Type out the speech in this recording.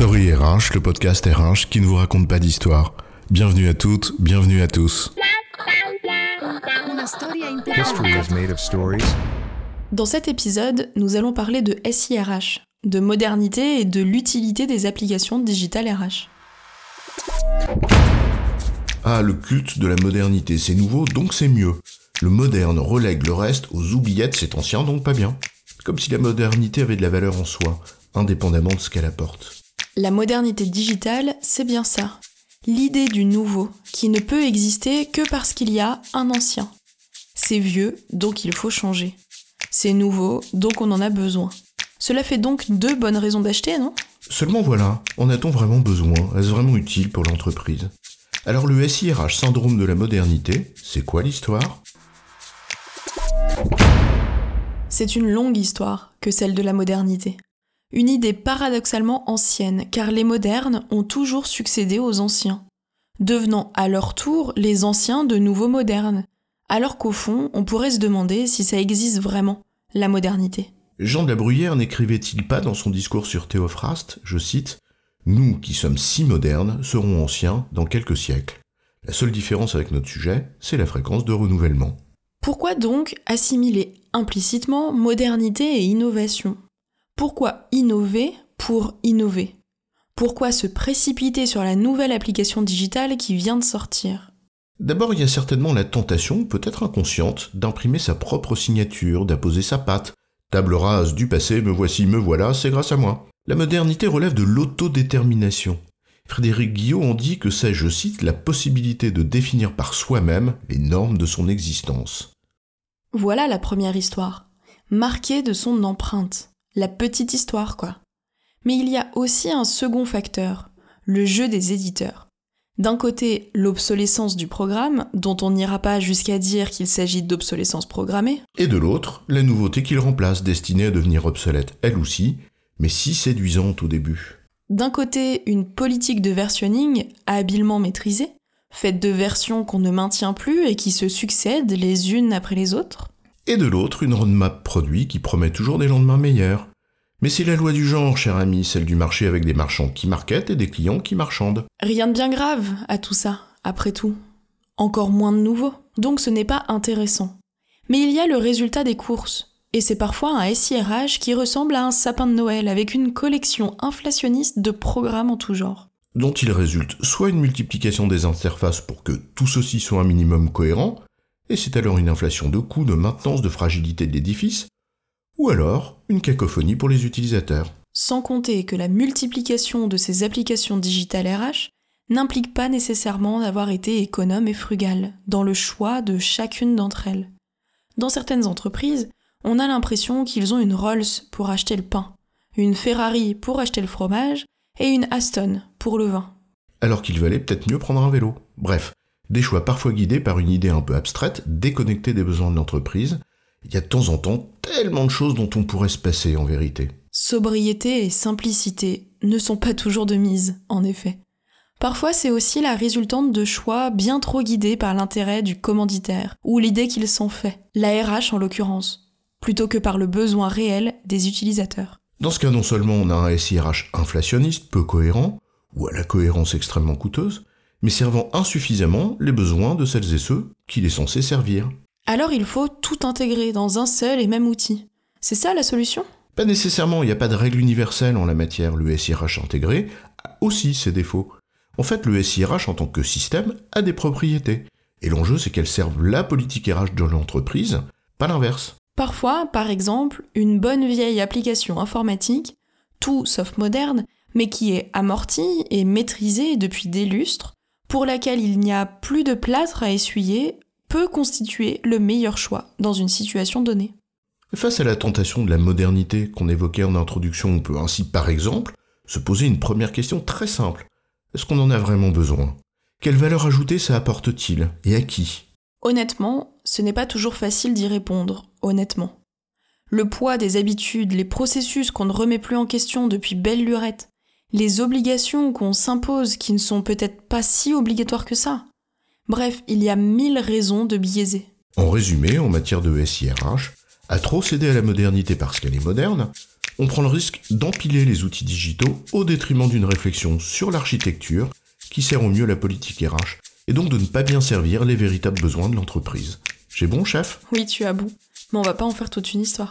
Story RH, le podcast RH qui ne vous raconte pas d'histoire. Bienvenue à toutes, bienvenue à tous. Dans cet épisode, nous allons parler de SIRH, de modernité et de l'utilité des applications digitales RH. Ah, le culte de la modernité, c'est nouveau, donc c'est mieux. Le moderne relègue le reste aux oubliettes, c'est ancien, donc pas bien. Comme si la modernité avait de la valeur en soi, indépendamment de ce qu'elle apporte. La modernité digitale, c'est bien ça. L'idée du nouveau, qui ne peut exister que parce qu'il y a un ancien. C'est vieux, donc il faut changer. C'est nouveau, donc on en a besoin. Cela fait donc deux bonnes raisons d'acheter, non? Seulement voilà, en a-t-on vraiment besoin? Est-ce vraiment utile pour l'entreprise? Alors le SIRH syndrome de la modernité, c'est quoi l'histoire? C'est une longue histoire que celle de la modernité. Une idée paradoxalement ancienne, car les modernes ont toujours succédé aux anciens, devenant à leur tour les anciens de nouveaux modernes, alors qu'au fond, on pourrait se demander si ça existe vraiment, la modernité. Jean de la Bruyère n'écrivait-il pas dans son discours sur Théophraste, je cite, Nous qui sommes si modernes serons anciens dans quelques siècles. La seule différence avec notre sujet, c'est la fréquence de renouvellement. Pourquoi donc assimiler implicitement modernité et innovation? Pourquoi innover pour innover? Pourquoi se précipiter sur la nouvelle application digitale qui vient de sortir? D'abord, il y a certainement la tentation, peut-être inconsciente, d'imprimer sa propre signature, d'apposer sa patte. Table rase du passé, me voici, me voilà, c'est grâce à moi. La modernité relève de l'autodétermination. Frédéric Guillot en dit que c'est, je cite, la possibilité de définir par soi-même les normes de son existence. Voilà la première histoire, marquée de son empreinte, la petite histoire quoi. Mais il y a aussi un second facteur, le jeu des éditeurs. D'un côté, l'obsolescence du programme, dont on n'ira pas jusqu'à dire qu'il s'agit d'obsolescence programmée, Et de l'autre, la nouveauté qu'il remplace, destinée à devenir obsolète elle aussi, mais si séduisante au début. D'un côté, une politique de versionning habilement maîtrisée, faite de versions qu'on ne maintient plus et qui se succèdent les unes après les autres. Et de l'autre, une roadmap produit qui promet toujours des lendemains meilleurs. Mais c'est la loi du genre, cher ami, celle du marché avec des marchands qui marketent et des clients qui marchandent. Rien de bien grave à tout ça, après tout. Encore moins de nouveau, donc ce n'est pas intéressant. Mais il y a le résultat des courses. Et c'est parfois un SIRH qui ressemble à un sapin de Noël avec une collection inflationniste de programmes en tout genre. dont il résulte soit une multiplication des interfaces pour que tout ceci soit un minimum cohérent, et c'est alors une inflation de coûts, de maintenance, de fragilité de l'édifice, ou alors une cacophonie pour les utilisateurs. Sans compter que la multiplication de ces applications digitales RH n'implique pas nécessairement d'avoir été économe et frugal dans le choix de chacune d'entre elles. Dans certaines entreprises, on a l'impression qu'ils ont une Rolls pour acheter le pain, une Ferrari pour acheter le fromage et une Aston pour le vin. Alors qu'il valait peut-être mieux prendre un vélo. Bref, des choix parfois guidés par une idée un peu abstraite, déconnectée des besoins de l'entreprise. Il y a de temps en temps tellement de choses dont on pourrait se passer en vérité. Sobriété et simplicité ne sont pas toujours de mise, en effet. Parfois, c'est aussi la résultante de choix bien trop guidés par l'intérêt du commanditaire, ou l'idée qu'il s'en fait, la RH en l'occurrence, plutôt que par le besoin réel des utilisateurs. Dans ce cas, non seulement on a un SIRH inflationniste, peu cohérent, ou à la cohérence extrêmement coûteuse, mais servant insuffisamment les besoins de celles et ceux qu'il est censé servir. Alors il faut tout intégrer dans un seul et même outil. C'est ça la solution? Pas nécessairement, il n'y a pas de règle universelle en la matière. Le SIRH intégré a aussi ses défauts. En fait, le SIRH en tant que système a des propriétés. Et l'enjeu, c'est qu'elle serve la politique RH de l'entreprise, pas l'inverse. Parfois, par exemple, une bonne vieille application informatique, tout sauf moderne, mais qui est amortie et maîtrisée depuis des lustres, pour laquelle il n'y a plus de plâtre à essuyer, peut constituer le meilleur choix dans une situation donnée. Face à la tentation de la modernité qu'on évoquait en introduction, on peut ainsi, par exemple, se poser une première question très simple. Est-ce qu'on en a vraiment besoin? Quelle valeur ajoutée ça apporte-t-il? Et à qui? Honnêtement, ce n'est pas toujours facile d'y répondre, honnêtement. Le poids des habitudes, les processus qu'on ne remet plus en question depuis belle lurette, les obligations qu'on s'impose qui ne sont peut-être pas si obligatoires que ça. Bref, il y a mille raisons de biaiser. En résumé, en matière de SIRH, à trop céder à la modernité parce qu'elle est moderne, on prend le risque d'empiler les outils digitaux au détriment d'une réflexion sur l'architecture qui sert au mieux la politique RH et donc de ne pas bien servir les véritables besoins de l'entreprise. J'ai bon, chef? Oui, tu as bout. Mais on va pas en faire toute une histoire.